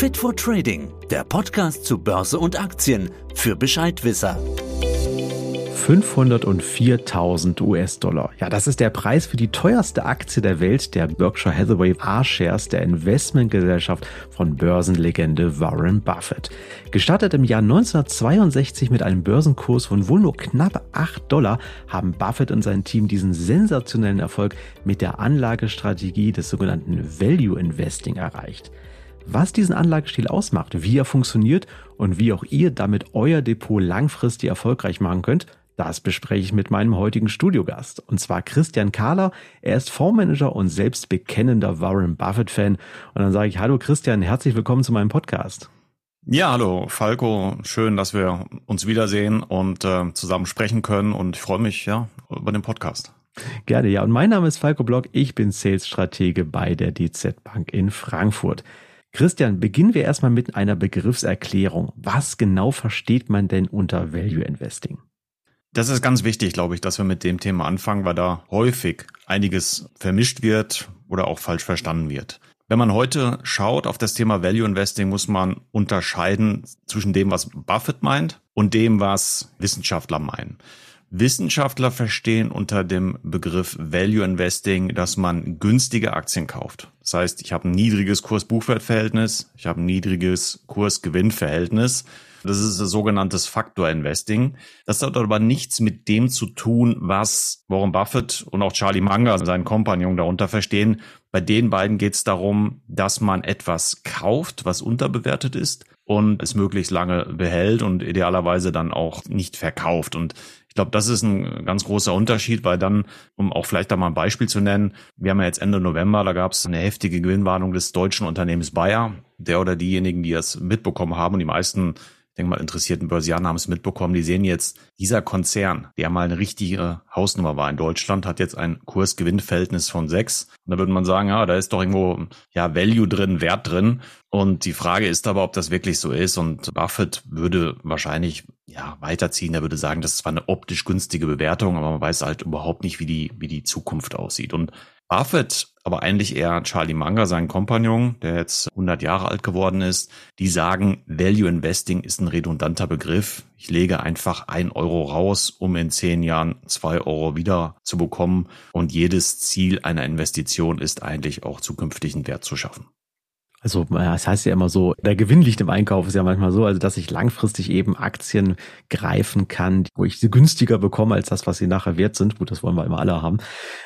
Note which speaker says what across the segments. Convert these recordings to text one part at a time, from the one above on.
Speaker 1: Fit for Trading, der Podcast zu Börse und Aktien für Bescheidwisser.
Speaker 2: 504.000 US-Dollar. Ja, das ist der Preis für die teuerste Aktie der Welt, der Berkshire Hathaway A-Shares der Investmentgesellschaft von Börsenlegende Warren Buffett. Gestartet im Jahr 1962 mit einem Börsenkurs von wohl nur knapp 8 Dollar, haben Buffett und sein Team diesen sensationellen Erfolg mit der Anlagestrategie des sogenannten Value Investing erreicht. Was diesen Anlagestil ausmacht, wie er funktioniert und wie auch ihr damit euer Depot langfristig erfolgreich machen könnt, das bespreche ich mit meinem heutigen Studiogast. Und zwar Christian Kahler. Er ist Fondsmanager und selbst bekennender Warren Buffett-Fan. Und dann sage ich, hallo Christian, herzlich willkommen zu meinem Podcast.
Speaker 3: Ja, hallo Falco. Schön, dass wir uns wiedersehen und äh, zusammen sprechen können. Und ich freue mich ja über den Podcast.
Speaker 2: Gerne, ja. Und mein Name ist Falco Block. Ich bin Sales-Stratege bei der DZ Bank in Frankfurt. Christian, beginnen wir erstmal mit einer Begriffserklärung. Was genau versteht man denn unter Value Investing?
Speaker 3: Das ist ganz wichtig, glaube ich, dass wir mit dem Thema anfangen, weil da häufig einiges vermischt wird oder auch falsch verstanden wird. Wenn man heute schaut auf das Thema Value Investing, muss man unterscheiden zwischen dem, was Buffett meint und dem, was Wissenschaftler meinen. Wissenschaftler verstehen unter dem Begriff Value Investing, dass man günstige Aktien kauft. Das heißt, ich habe ein niedriges Kurs-Buchwert-Verhältnis, ich habe ein niedriges Kurs-Gewinn-Verhältnis das ist sogenanntes Factor Investing. Das hat aber nichts mit dem zu tun, was Warren Buffett und auch Charlie Munger, seinen Kompagnon, darunter verstehen. Bei den beiden geht es darum, dass man etwas kauft, was unterbewertet ist und es möglichst lange behält und idealerweise dann auch nicht verkauft. Und glaube, das ist ein ganz großer Unterschied, weil dann, um auch vielleicht da mal ein Beispiel zu nennen, wir haben ja jetzt Ende November, da gab es eine heftige Gewinnwarnung des deutschen Unternehmens Bayer. Der oder diejenigen, die es mitbekommen haben und die meisten denke mal, interessierten Börsianer haben es mitbekommen. Die sehen jetzt, dieser Konzern, der mal eine richtige Hausnummer war in Deutschland, hat jetzt ein Kurs-Gewinn-Verhältnis von sechs. Und da würde man sagen, ja, da ist doch irgendwo, ja, Value drin, Wert drin. Und die Frage ist aber, ob das wirklich so ist. Und Buffett würde wahrscheinlich, ja, weiterziehen. Er würde sagen, das ist zwar eine optisch günstige Bewertung, aber man weiß halt überhaupt nicht, wie die, wie die Zukunft aussieht. Und Buffett, aber eigentlich eher Charlie Munger, sein Kompagnon, der jetzt 100 Jahre alt geworden ist, die sagen, Value Investing ist ein redundanter Begriff. Ich lege einfach ein Euro raus, um in zehn Jahren zwei Euro wieder zu bekommen. Und jedes Ziel einer Investition ist eigentlich auch zukünftigen Wert zu schaffen.
Speaker 2: Also es heißt ja immer so, der Gewinn liegt im Einkauf, ist ja manchmal so, also dass ich langfristig eben Aktien greifen kann, wo ich sie günstiger bekomme als das, was sie nachher wert sind. Gut, das wollen wir immer alle haben.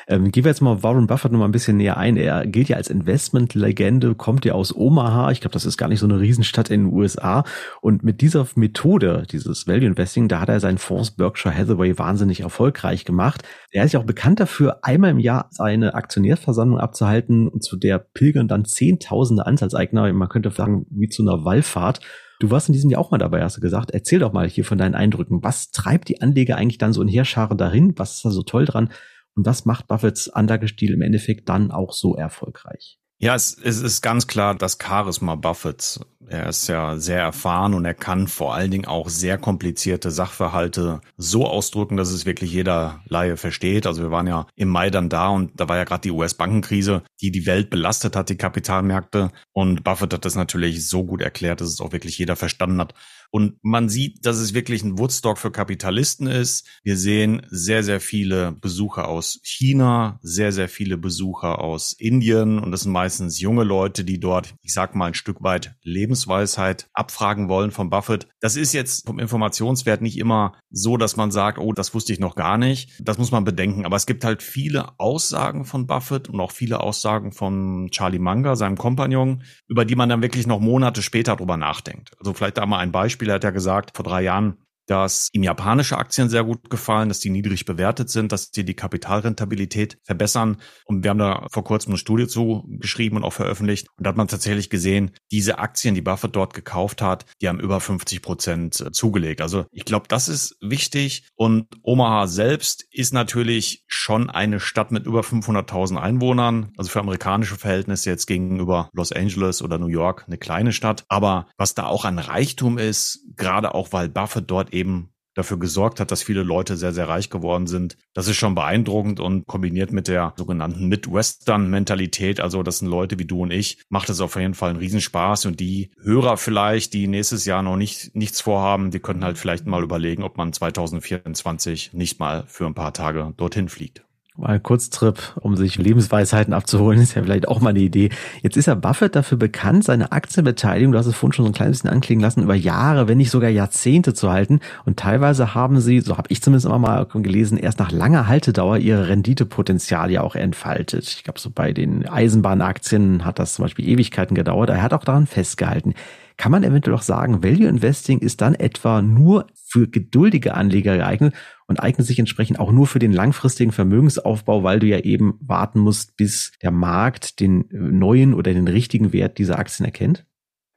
Speaker 2: Ähm, gehen wir jetzt mal Warren Buffett noch mal ein bisschen näher ein. Er gilt ja als Investmentlegende, kommt ja aus Omaha. Ich glaube, das ist gar nicht so eine Riesenstadt in den USA. Und mit dieser Methode, dieses Value Investing, da hat er seinen Fonds Berkshire Hathaway wahnsinnig erfolgreich gemacht. Er ist ja auch bekannt dafür, einmal im Jahr seine Aktionärsversammlung abzuhalten und zu der pilgern dann Zehntausende Anzahl als Eigner, man könnte sagen, wie zu einer Wallfahrt. Du warst in diesem Jahr auch mal dabei, hast du gesagt. Erzähl doch mal hier von deinen Eindrücken. Was treibt die Anleger eigentlich dann so in Heerscharen dahin? Was ist da so toll dran? Und was macht Buffetts Anlagestil im Endeffekt dann auch so erfolgreich?
Speaker 3: Ja, es, es ist ganz klar das Charisma Buffetts. Er ist ja sehr erfahren und er kann vor allen Dingen auch sehr komplizierte Sachverhalte so ausdrücken, dass es wirklich jeder Laie versteht. Also wir waren ja im Mai dann da und da war ja gerade die US-Bankenkrise, die die Welt belastet hat, die Kapitalmärkte. Und Buffett hat das natürlich so gut erklärt, dass es auch wirklich jeder verstanden hat. Und man sieht, dass es wirklich ein Woodstock für Kapitalisten ist. Wir sehen sehr, sehr viele Besucher aus China, sehr, sehr viele Besucher aus Indien. Und das sind meistens junge Leute, die dort, ich sag mal, ein Stück weit Lebensweisheit abfragen wollen von Buffett. Das ist jetzt vom Informationswert nicht immer so, dass man sagt, oh, das wusste ich noch gar nicht. Das muss man bedenken. Aber es gibt halt viele Aussagen von Buffett und auch viele Aussagen von Charlie Munger, seinem Kompagnon, über die man dann wirklich noch Monate später drüber nachdenkt. Also vielleicht da mal ein Beispiel. Beispiel, er hat ja gesagt, vor drei Jahren, dass ihm japanische Aktien sehr gut gefallen, dass die niedrig bewertet sind, dass die die Kapitalrentabilität verbessern. Und wir haben da vor kurzem eine Studie zu geschrieben und auch veröffentlicht. Und da hat man tatsächlich gesehen, diese Aktien, die Buffett dort gekauft hat, die haben über 50 Prozent äh, zugelegt. Also ich glaube, das ist wichtig. Und Omaha selbst ist natürlich schon eine Stadt mit über 500.000 Einwohnern. Also für amerikanische Verhältnisse jetzt gegenüber Los Angeles oder New York eine kleine Stadt. Aber was da auch an Reichtum ist, gerade auch weil Buffett dort eben dafür gesorgt hat, dass viele Leute sehr, sehr reich geworden sind. Das ist schon beeindruckend und kombiniert mit der sogenannten Midwestern-Mentalität, also das sind Leute wie du und ich, macht es auf jeden Fall einen Riesenspaß und die Hörer vielleicht, die nächstes Jahr noch nicht, nichts vorhaben, die könnten halt vielleicht mal überlegen, ob man 2024 nicht mal für ein paar Tage dorthin fliegt.
Speaker 2: Mal Kurztrip, um sich Lebensweisheiten abzuholen, ist ja vielleicht auch mal eine Idee. Jetzt ist ja Buffett dafür bekannt, seine Aktienbeteiligung, du hast es vorhin schon so ein klein bisschen anklingen lassen, über Jahre, wenn nicht sogar Jahrzehnte zu halten. Und teilweise haben sie, so habe ich zumindest immer mal gelesen, erst nach langer Haltedauer ihre Renditepotenzial ja auch entfaltet. Ich glaube, so bei den Eisenbahnaktien hat das zum Beispiel Ewigkeiten gedauert. Er hat auch daran festgehalten. Kann man eventuell auch sagen, Value Investing ist dann etwa nur für geduldige Anleger geeignet und eignet sich entsprechend auch nur für den langfristigen Vermögensaufbau, weil du ja eben warten musst, bis der Markt den äh, neuen oder den richtigen Wert dieser Aktien erkennt?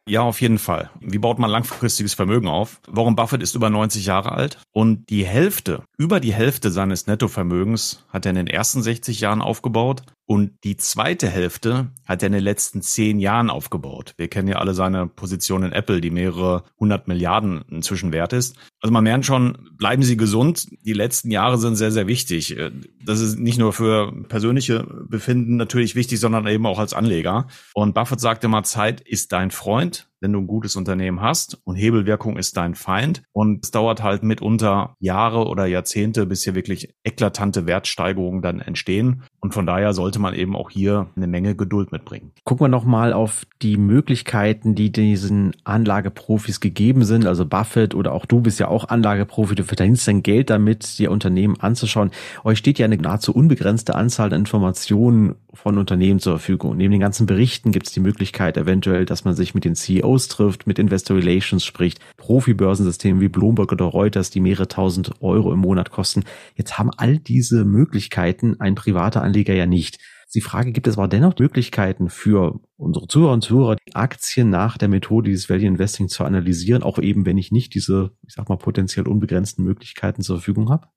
Speaker 3: Ja, auf jeden Fall. Wie baut man langfristiges Vermögen auf? Warren Buffett ist über 90 Jahre alt und die Hälfte, über die Hälfte seines Nettovermögens hat er in den ersten 60 Jahren aufgebaut und die zweite Hälfte hat er in den letzten zehn Jahren aufgebaut. Wir kennen ja alle seine Position in Apple, die mehrere hundert Milliarden inzwischen wert ist. Also man merkt schon, bleiben Sie gesund. Die letzten Jahre sind sehr, sehr wichtig. Das ist nicht nur für persönliche Befinden natürlich wichtig, sondern eben auch als Anleger. Und Buffett sagt immer, Zeit ist dein Freund wenn du ein gutes Unternehmen hast und Hebelwirkung ist dein Feind. Und es dauert halt mitunter Jahre oder Jahrzehnte, bis hier wirklich eklatante Wertsteigerungen dann entstehen. Und von daher sollte man eben auch hier eine Menge Geduld mitbringen.
Speaker 2: Gucken wir nochmal auf die Möglichkeiten, die diesen Anlageprofis gegeben sind. Also Buffett oder auch du bist ja auch Anlageprofi. Du verdienst dein Geld damit, dir Unternehmen anzuschauen. Euch steht ja eine nahezu unbegrenzte Anzahl an Informationen von Unternehmen zur Verfügung. Neben den ganzen Berichten gibt es die Möglichkeit eventuell, dass man sich mit den CEOs trifft, mit Investor Relations spricht, Profi-Börsensystemen wie Bloomberg oder Reuters, die mehrere tausend Euro im Monat kosten. Jetzt haben all diese Möglichkeiten ein privater Anleger ja nicht. Die Frage, gibt es aber dennoch Möglichkeiten für unsere Zuhörer und Zuhörer, Aktien nach der Methode dieses Value Investing zu analysieren, auch eben, wenn ich nicht diese, ich sag mal, potenziell unbegrenzten Möglichkeiten zur Verfügung habe?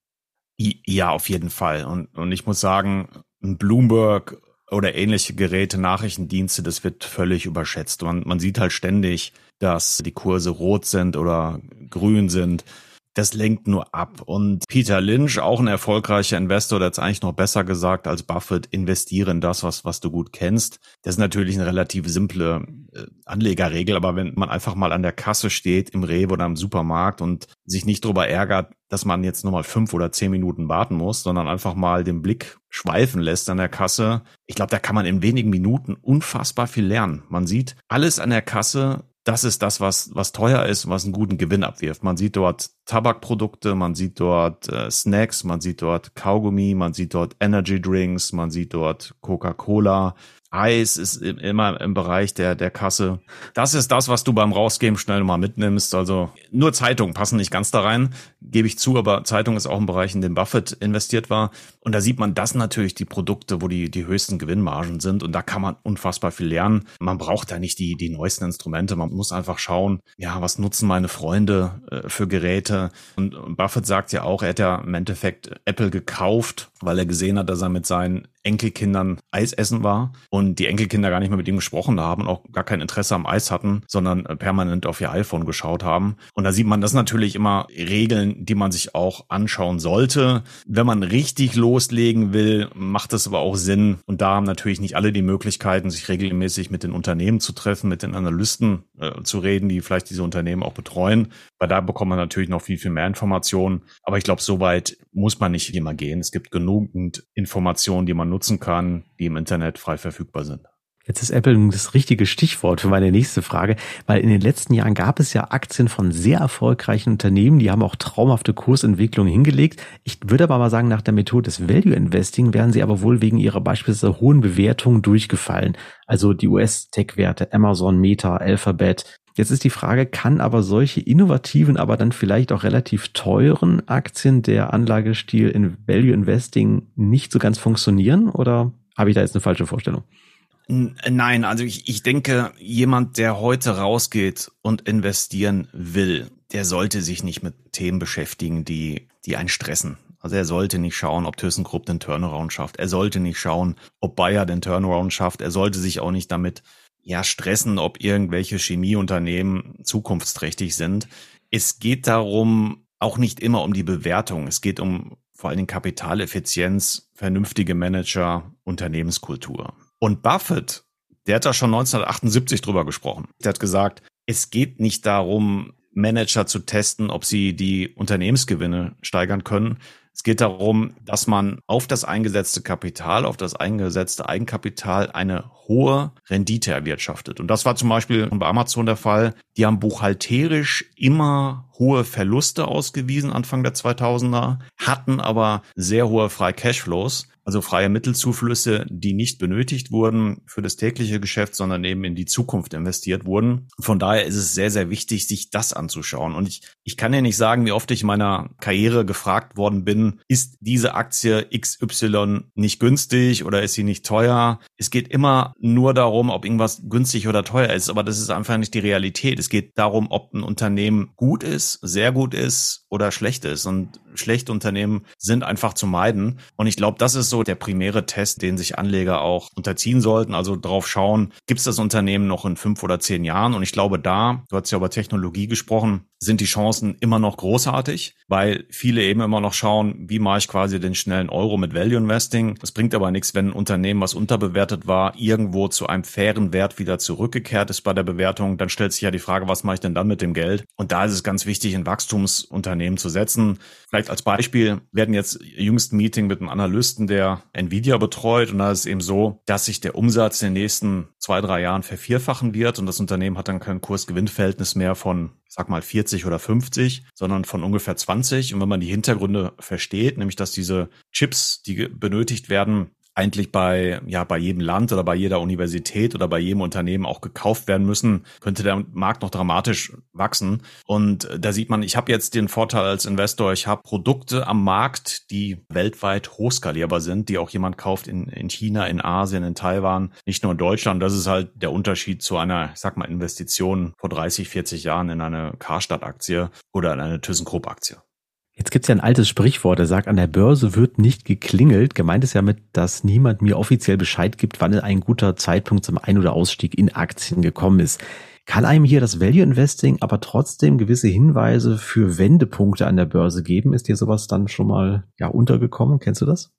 Speaker 3: Ja, auf jeden Fall. Und, und ich muss sagen, ein Bloomberg oder ähnliche Geräte, Nachrichtendienste, das wird völlig überschätzt. Man, man sieht halt ständig, dass die Kurse rot sind oder grün sind das lenkt nur ab. Und Peter Lynch, auch ein erfolgreicher Investor, der hat es eigentlich noch besser gesagt als Buffett, investiere in das, was, was du gut kennst. Das ist natürlich eine relativ simple äh, Anlegerregel, aber wenn man einfach mal an der Kasse steht, im Rewe oder im Supermarkt und sich nicht darüber ärgert, dass man jetzt nur mal fünf oder zehn Minuten warten muss, sondern einfach mal den Blick schweifen lässt an der Kasse. Ich glaube, da kann man in wenigen Minuten unfassbar viel lernen. Man sieht alles an der Kasse das ist das, was, was teuer ist und was einen guten Gewinn abwirft. Man sieht dort Tabakprodukte, man sieht dort äh, Snacks, man sieht dort Kaugummi, man sieht dort Energy Drinks, man sieht dort Coca-Cola, Eis ist immer im Bereich der, der Kasse. Das ist das, was du beim Rausgeben schnell mal mitnimmst. Also nur Zeitungen passen nicht ganz da rein, gebe ich zu, aber Zeitung ist auch ein Bereich, in dem Buffett investiert war. Und da sieht man das natürlich die Produkte, wo die, die höchsten Gewinnmargen sind. Und da kann man unfassbar viel lernen. Man braucht da nicht die, die neuesten Instrumente. Man muss einfach schauen, ja, was nutzen meine Freunde äh, für Geräte? Und, Buffett sagt ja auch, er hat ja im Endeffekt Apple gekauft, weil er gesehen hat, dass er mit seinen Enkelkindern Eis essen war und die Enkelkinder gar nicht mehr mit ihm gesprochen haben und auch gar kein Interesse am Eis hatten, sondern permanent auf ihr iPhone geschaut haben. Und da sieht man das natürlich immer Regeln, die man sich auch anschauen sollte. Wenn man richtig loslegen will, macht es aber auch Sinn. Und da haben natürlich nicht alle die Möglichkeiten, sich regelmäßig mit den Unternehmen zu treffen, mit den Analysten äh, zu reden, die vielleicht diese Unternehmen auch betreuen. Weil da bekommt man natürlich noch viel, viel mehr Informationen. Aber ich glaube, so weit muss man nicht immer gehen. Es gibt genügend Informationen, die man nutzen kann, die im Internet frei verfügbar sind.
Speaker 2: Jetzt ist Apple das richtige Stichwort für meine nächste Frage, weil in den letzten Jahren gab es ja Aktien von sehr erfolgreichen Unternehmen, die haben auch traumhafte Kursentwicklungen hingelegt. Ich würde aber mal sagen, nach der Methode des Value Investing wären sie aber wohl wegen ihrer beispielsweise hohen Bewertungen durchgefallen. Also die US-Tech-Werte, Amazon, Meta, Alphabet. Jetzt ist die Frage, kann aber solche innovativen, aber dann vielleicht auch relativ teuren Aktien der Anlagestil in Value Investing nicht so ganz funktionieren oder habe ich da jetzt eine falsche Vorstellung?
Speaker 3: Nein, also ich, ich denke, jemand, der heute rausgeht und investieren will, der sollte sich nicht mit Themen beschäftigen, die, die einen stressen. Also er sollte nicht schauen, ob ThyssenKrupp den Turnaround schafft. Er sollte nicht schauen, ob Bayer den Turnaround schafft. Er sollte sich auch nicht damit ja stressen, ob irgendwelche Chemieunternehmen zukunftsträchtig sind. Es geht darum, auch nicht immer um die Bewertung. Es geht um vor allen Dingen Kapitaleffizienz, vernünftige Manager, Unternehmenskultur. Und Buffett, der hat da schon 1978 drüber gesprochen. Der hat gesagt, es geht nicht darum, Manager zu testen, ob sie die Unternehmensgewinne steigern können. Es geht darum, dass man auf das eingesetzte Kapital, auf das eingesetzte Eigenkapital eine hohe Rendite erwirtschaftet. Und das war zum Beispiel bei Amazon der Fall. Die haben buchhalterisch immer hohe Verluste ausgewiesen Anfang der 2000er, hatten aber sehr hohe Frei Cashflows also freie Mittelzuflüsse, die nicht benötigt wurden für das tägliche Geschäft, sondern eben in die Zukunft investiert wurden. Von daher ist es sehr, sehr wichtig, sich das anzuschauen. Und ich, ich kann ja nicht sagen, wie oft ich in meiner Karriere gefragt worden bin, ist diese Aktie XY nicht günstig oder ist sie nicht teuer? Es geht immer nur darum, ob irgendwas günstig oder teuer ist, aber das ist einfach nicht die Realität. Es geht darum, ob ein Unternehmen gut ist, sehr gut ist oder schlecht ist. Und schlechte Unternehmen sind einfach zu meiden. Und ich glaube, das ist so der primäre Test, den sich Anleger auch unterziehen sollten. Also drauf schauen, gibt es das Unternehmen noch in fünf oder zehn Jahren? Und ich glaube, da, du hast ja über Technologie gesprochen, sind die Chancen immer noch großartig, weil viele eben immer noch schauen, wie mache ich quasi den schnellen Euro mit Value Investing. Es bringt aber nichts, wenn ein Unternehmen, was unterbewertet war, irgendwo zu einem fairen Wert wieder zurückgekehrt ist bei der Bewertung. Dann stellt sich ja die Frage, was mache ich denn dann mit dem Geld? Und da ist es ganz wichtig, ein Wachstumsunternehmen zu setzen. Vielleicht als Beispiel werden jetzt jüngst Meeting mit einem Analysten, der Nvidia betreut. Und da ist es eben so, dass sich der Umsatz in den nächsten zwei, drei Jahren vervierfachen wird. Und das Unternehmen hat dann kein Kurs-Gewinn-Verhältnis mehr von sag mal 40 oder 50, sondern von ungefähr 20. Und wenn man die Hintergründe versteht, nämlich dass diese Chips, die benötigt werden, eigentlich bei, ja, bei jedem Land oder bei jeder Universität oder bei jedem Unternehmen auch gekauft werden müssen, könnte der Markt noch dramatisch wachsen. Und da sieht man, ich habe jetzt den Vorteil als Investor, ich habe Produkte am Markt, die weltweit hochskalierbar sind, die auch jemand kauft in, in China, in Asien, in Taiwan, nicht nur in Deutschland. Das ist halt der Unterschied zu einer, ich sag mal, Investition vor 30, 40 Jahren in eine Karstadt-Aktie oder in eine ThyssenKrupp-Aktie.
Speaker 2: Jetzt gibt es ja ein altes Sprichwort, der sagt, an der Börse wird nicht geklingelt. Gemeint ist ja mit, dass niemand mir offiziell Bescheid gibt, wann ein guter Zeitpunkt zum Ein- oder Ausstieg in Aktien gekommen ist. Kann einem hier das Value Investing aber trotzdem gewisse Hinweise für Wendepunkte an der Börse geben? Ist dir sowas dann schon mal ja untergekommen? Kennst du das?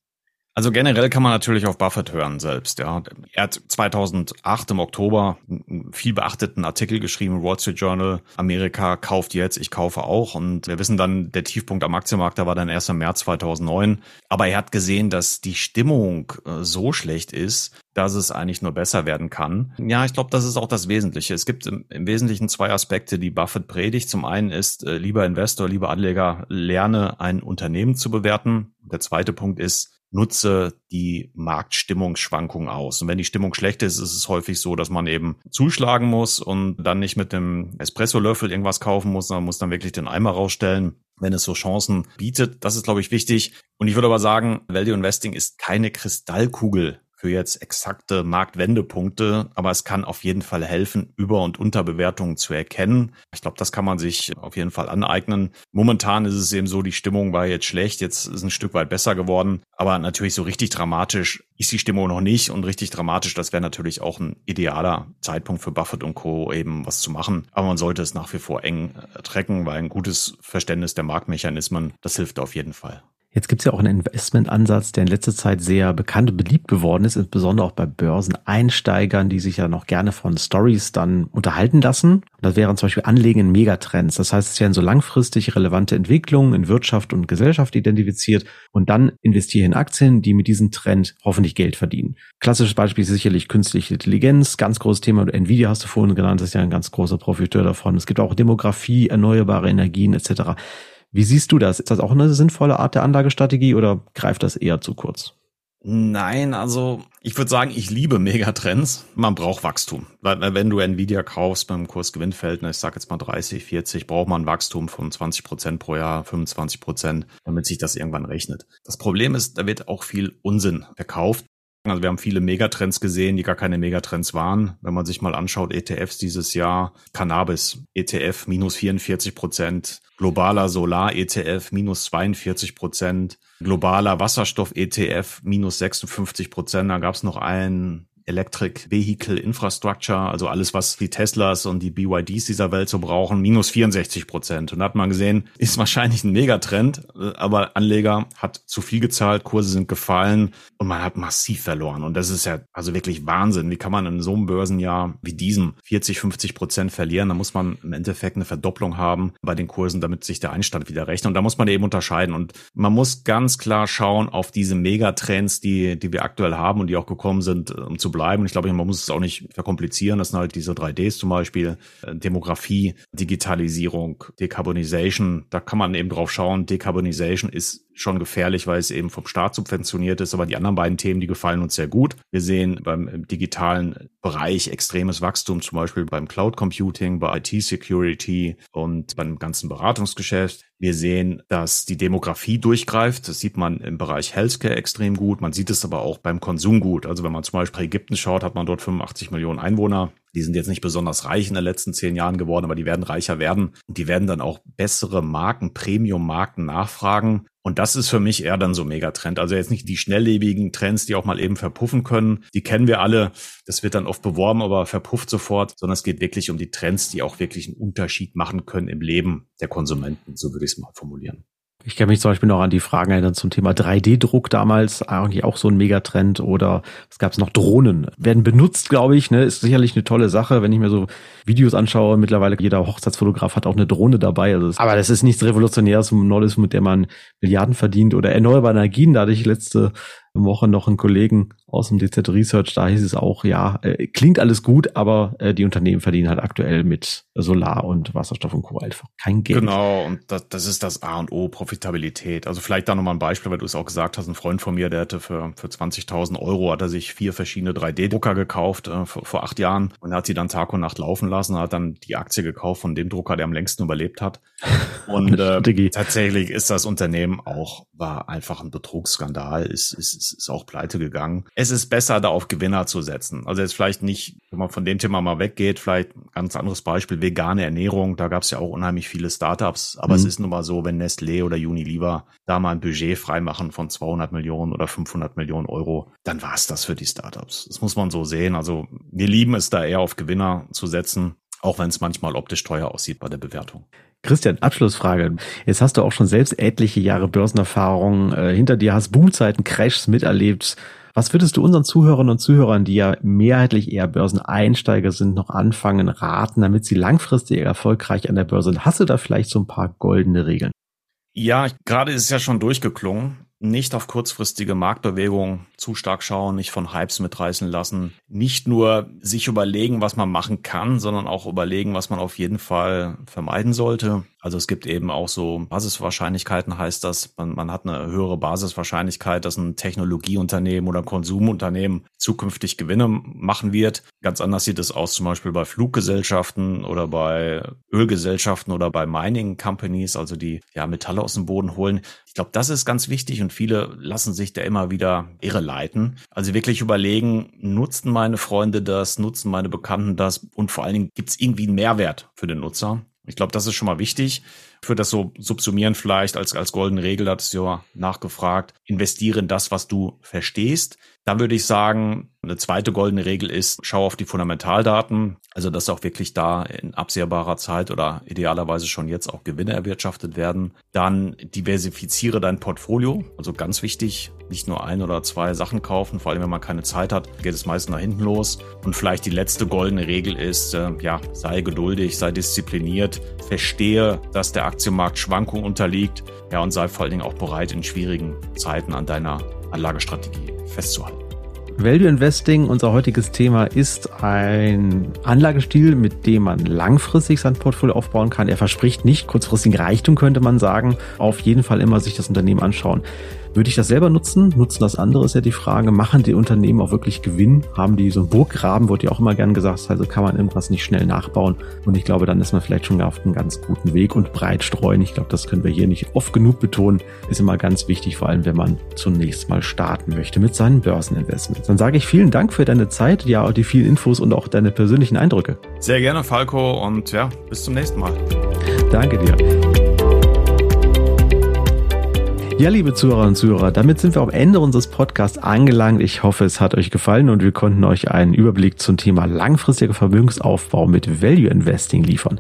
Speaker 3: Also generell kann man natürlich auf Buffett hören selbst. Ja. Er hat 2008 im Oktober einen viel beachteten Artikel geschrieben, Wall Street Journal, Amerika kauft jetzt, ich kaufe auch. Und wir wissen dann, der Tiefpunkt am Aktienmarkt, da war dann erst im März 2009. Aber er hat gesehen, dass die Stimmung äh, so schlecht ist, dass es eigentlich nur besser werden kann. Ja, ich glaube, das ist auch das Wesentliche. Es gibt im, Wesentlichen zwei Aspekte, die Buffett predigt. Zum einen ist, äh, lieber Investor, lieber Anleger, lerne ein Unternehmen zu bewerten. Der zweite Punkt ist, nutze die Marktstimmungsschwankungen aus. Und wenn die Stimmung schlecht ist, ist es häufig so, dass man eben zuschlagen muss und dann nicht mit dem Espresso-Löffel irgendwas kaufen muss, sondern muss dann wirklich den Eimer rausstellen wenn es so Chancen bietet. Das ist, glaube ich, wichtig. Und ich würde aber sagen, Value Investing ist keine Kristallkugel, für jetzt exakte Marktwendepunkte, aber es kann auf jeden Fall helfen, Über- und Unterbewertungen zu erkennen. Ich glaube, das kann man sich auf jeden Fall aneignen. Momentan ist es eben so, die Stimmung war jetzt schlecht, jetzt ist ein Stück weit besser geworden, aber natürlich so richtig dramatisch ist die Stimmung noch nicht und richtig dramatisch, das wäre natürlich auch ein idealer Zeitpunkt für Buffett und Co. eben was zu machen. Aber man sollte es nach wie vor eng äh, trecken, weil ein gutes Verständnis der Marktmechanismen, das hilft auf jeden Fall.
Speaker 2: Jetzt gibt es ja auch einen Investmentansatz, der in letzter Zeit sehr bekannt und beliebt geworden ist, insbesondere auch bei Börseneinsteigern, die sich ja noch gerne von Stories dann unterhalten lassen. Das wären zum Beispiel Anlegen in Megatrends. Das heißt, es werden so langfristig relevante Entwicklungen in Wirtschaft und Gesellschaft identifiziert und dann investiere in Aktien, die mit diesem Trend hoffentlich Geld verdienen. Klassisches Beispiel ist sicherlich künstliche Intelligenz, ganz großes Thema. Nvidia hast du vorhin genannt, das ist ja ein ganz großer Profiteur davon. Es gibt auch Demografie, erneuerbare Energien etc. Wie siehst du das? Ist das auch eine sinnvolle Art der Anlagestrategie oder greift das eher zu kurz?
Speaker 3: Nein, also ich würde sagen, ich liebe Megatrends. Man braucht Wachstum. Wenn du Nvidia kaufst beim Kurs-Gewinn-Verhältnis, ich sag jetzt mal 30, 40, braucht man Wachstum von 20 Prozent pro Jahr, 25 Prozent, damit sich das irgendwann rechnet. Das Problem ist, da wird auch viel Unsinn verkauft. Also wir haben viele Megatrends gesehen, die gar keine Megatrends waren. Wenn man sich mal anschaut, ETFs dieses Jahr, Cannabis, ETF minus 44 Prozent, globaler Solar-ETF minus 42 Prozent, globaler Wasserstoff-ETF minus 56 Prozent. Da gab es noch einen Electric Vehicle Infrastructure, also alles, was die Teslas und die BYDs dieser Welt so brauchen, minus 64 Prozent. Und da hat man gesehen, ist wahrscheinlich ein Megatrend, aber Anleger hat zu viel gezahlt, Kurse sind gefallen und man hat massiv verloren. Und das ist ja also wirklich Wahnsinn. Wie kann man in so einem Börsenjahr wie diesem 40, 50 Prozent verlieren? Da muss man im Endeffekt eine Verdopplung haben bei den Kursen, damit sich der Einstand wieder rechnet. Und da muss man eben unterscheiden. Und man muss ganz klar schauen auf diese Megatrends, die, die wir aktuell haben und die auch gekommen sind, um zu bleiben. Und ich glaube, man muss es auch nicht verkomplizieren. Das sind halt diese 3Ds zum Beispiel, äh, Demografie, Digitalisierung, Decarbonisation. Da kann man eben drauf schauen. Decarbonisation ist schon gefährlich, weil es eben vom Staat subventioniert ist. Aber die anderen beiden Themen, die gefallen uns sehr gut. Wir sehen beim digitalen Bereich extremes Wachstum, zum Beispiel beim Cloud Computing, bei IT Security und beim ganzen Beratungsgeschäft. Wir sehen, dass die Demografie durchgreift. Das sieht man im Bereich Healthcare extrem gut. Man sieht es aber auch beim Konsum gut. Also wenn man zum Beispiel Ägypten schaut, hat man dort 85 Millionen Einwohner. Die sind jetzt nicht besonders reich in den letzten zehn Jahren geworden, aber die werden reicher werden. Und die werden dann auch bessere Marken, Premium-Marken nachfragen. Und das ist für mich eher dann so Megatrend. Also jetzt nicht die schnelllebigen Trends, die auch mal eben verpuffen können. Die kennen wir alle. Das wird dann oft beworben, aber verpufft sofort. Sondern es geht wirklich um die Trends, die auch wirklich einen Unterschied machen können im Leben der Konsumenten. So würde ich es mal formulieren.
Speaker 2: Ich kann mich zum Beispiel noch an die Fragen erinnern zum Thema 3D-Druck damals, eigentlich auch so ein Megatrend. Oder es gab es noch? Drohnen, werden benutzt, glaube ich, ne, ist sicherlich eine tolle Sache, wenn ich mir so Videos anschaue, mittlerweile jeder Hochzeitsfotograf hat auch eine Drohne dabei, also aber das ist nichts Revolutionäres, Neues, mit der man Milliarden verdient oder erneuerbare Energien, da hatte ich letzte Woche noch einen Kollegen aus dem DZ Research, da hieß es auch, ja, äh, klingt alles gut, aber äh, die Unternehmen verdienen halt aktuell mit Solar und Wasserstoff und Co. einfach kein Geld.
Speaker 3: Genau, und das, das ist das A und O, Profitabilität. Also vielleicht da nochmal ein Beispiel, weil du es auch gesagt hast, ein Freund von mir, der hatte für, für 20.000 Euro, hat er sich vier verschiedene 3D-Drucker gekauft äh, vor, vor acht Jahren und hat sie dann Tag und Nacht laufen lassen, hat dann die Aktie gekauft von dem Drucker, der am längsten überlebt hat. Und äh, tatsächlich ist das Unternehmen auch, war einfach ein Betrugsskandal, ist, ist, ist auch pleite gegangen. Es ist besser, da auf Gewinner zu setzen. Also jetzt vielleicht nicht, wenn man von dem Thema mal weggeht, vielleicht ein ganz anderes Beispiel, vegane Ernährung. Da gab es ja auch unheimlich viele Startups. Aber mhm. es ist nun mal so, wenn Nestlé oder Unilever da mal ein Budget freimachen von 200 Millionen oder 500 Millionen Euro, dann war es das für die Startups. Das muss man so sehen. Also wir lieben es da eher auf Gewinner zu setzen auch wenn es manchmal optisch teuer aussieht bei der Bewertung.
Speaker 2: Christian, Abschlussfrage. Jetzt hast du auch schon selbst etliche Jahre Börsenerfahrung äh, hinter dir, hast Boomzeiten, Crashs miterlebt. Was würdest du unseren Zuhörern und Zuhörern, die ja mehrheitlich eher Börseneinsteiger sind, noch anfangen, raten, damit sie langfristig erfolgreich an der Börse sind? Hast du da vielleicht so ein paar goldene Regeln?
Speaker 3: Ja, gerade ist es ja schon durchgeklungen nicht auf kurzfristige Marktbewegungen zu stark schauen, nicht von Hypes mitreißen lassen, nicht nur sich überlegen, was man machen kann, sondern auch überlegen, was man auf jeden Fall vermeiden sollte. Also es gibt eben auch so Basiswahrscheinlichkeiten, heißt das. Man, man hat eine höhere Basiswahrscheinlichkeit, dass ein Technologieunternehmen oder Konsumunternehmen zukünftig Gewinne machen wird. Ganz anders sieht es aus zum Beispiel bei Fluggesellschaften oder bei Ölgesellschaften oder bei Mining Companies, also die ja Metalle aus dem Boden holen. Ich glaube, das ist ganz wichtig und viele lassen sich da immer wieder irreleiten. Also wirklich überlegen, nutzen meine Freunde das, nutzen meine Bekannten das und vor allen Dingen gibt es irgendwie einen Mehrwert für den Nutzer. Ich glaube, das ist schon mal wichtig. Für das so subsumieren vielleicht als, als goldene Regel, hat es ja nachgefragt, investiere in das, was du verstehst. Dann würde ich sagen, eine zweite goldene Regel ist, schau auf die Fundamentaldaten, also dass auch wirklich da in absehbarer Zeit oder idealerweise schon jetzt auch Gewinne erwirtschaftet werden. Dann diversifiziere dein Portfolio, also ganz wichtig, nicht nur ein oder zwei Sachen kaufen, vor allem wenn man keine Zeit hat, geht es meist nach hinten los. Und vielleicht die letzte goldene Regel ist, äh, ja, sei geduldig, sei diszipliniert, verstehe, dass der Aktienmarkt Schwankungen unterliegt, ja, und sei vor allen Dingen auch bereit, in schwierigen Zeiten an deiner Anlagestrategie festzuhalten.
Speaker 2: Value Investing, unser heutiges Thema, ist ein Anlagestil, mit dem man langfristig sein Portfolio aufbauen kann. Er verspricht nicht kurzfristigen Reichtum, könnte man sagen. Auf jeden Fall immer sich das Unternehmen anschauen. Würde ich das selber nutzen? Nutzen das andere ist ja die Frage. Machen die Unternehmen auch wirklich Gewinn? Haben die so einen Burggraben, wurde ja auch immer gern gesagt, also kann man irgendwas nicht schnell nachbauen. Und ich glaube, dann ist man vielleicht schon auf einem ganz guten Weg und breit streuen. Ich glaube, das können wir hier nicht oft genug betonen. Ist immer ganz wichtig, vor allem wenn man zunächst mal starten möchte mit seinen Börseninvestments. Dann sage ich vielen Dank für deine Zeit, ja, die vielen Infos und auch deine persönlichen Eindrücke.
Speaker 3: Sehr gerne, Falco, und ja, bis zum nächsten Mal.
Speaker 2: Danke dir. Ja, liebe Zuhörerinnen und Zuhörer, damit sind wir am Ende unseres Podcasts angelangt. Ich hoffe, es hat euch gefallen und wir konnten euch einen Überblick zum Thema langfristiger Vermögensaufbau mit Value Investing liefern.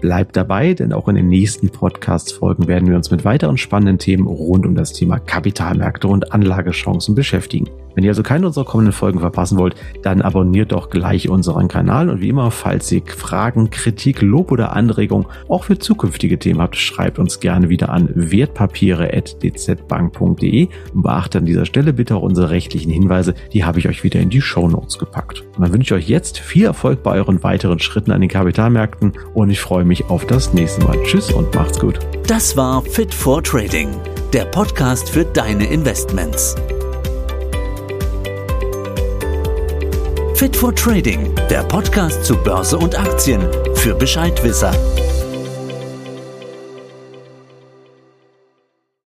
Speaker 2: Bleibt dabei, denn auch in den nächsten Podcast-Folgen werden wir uns mit weiteren spannenden Themen rund um das Thema Kapitalmärkte und Anlagechancen beschäftigen. Wenn ihr also keine unserer kommenden Folgen verpassen wollt, dann abonniert doch gleich unseren Kanal und wie immer, falls ihr Fragen, Kritik, Lob oder Anregungen auch für zukünftige Themen habt, schreibt uns gerne wieder an wertpapiere.dzbank.de beachtet an dieser Stelle bitte auch unsere rechtlichen Hinweise, die habe ich euch wieder in die Show Notes gepackt. Und dann wünsche ich euch jetzt viel Erfolg bei euren weiteren Schritten an den Kapitalmärkten und ich freue mich auf das nächste Mal. Tschüss und macht's gut.
Speaker 1: Das war Fit for Trading, der Podcast für deine Investments. Fit for Trading, der Podcast zu Börse und Aktien für Bescheidwisser.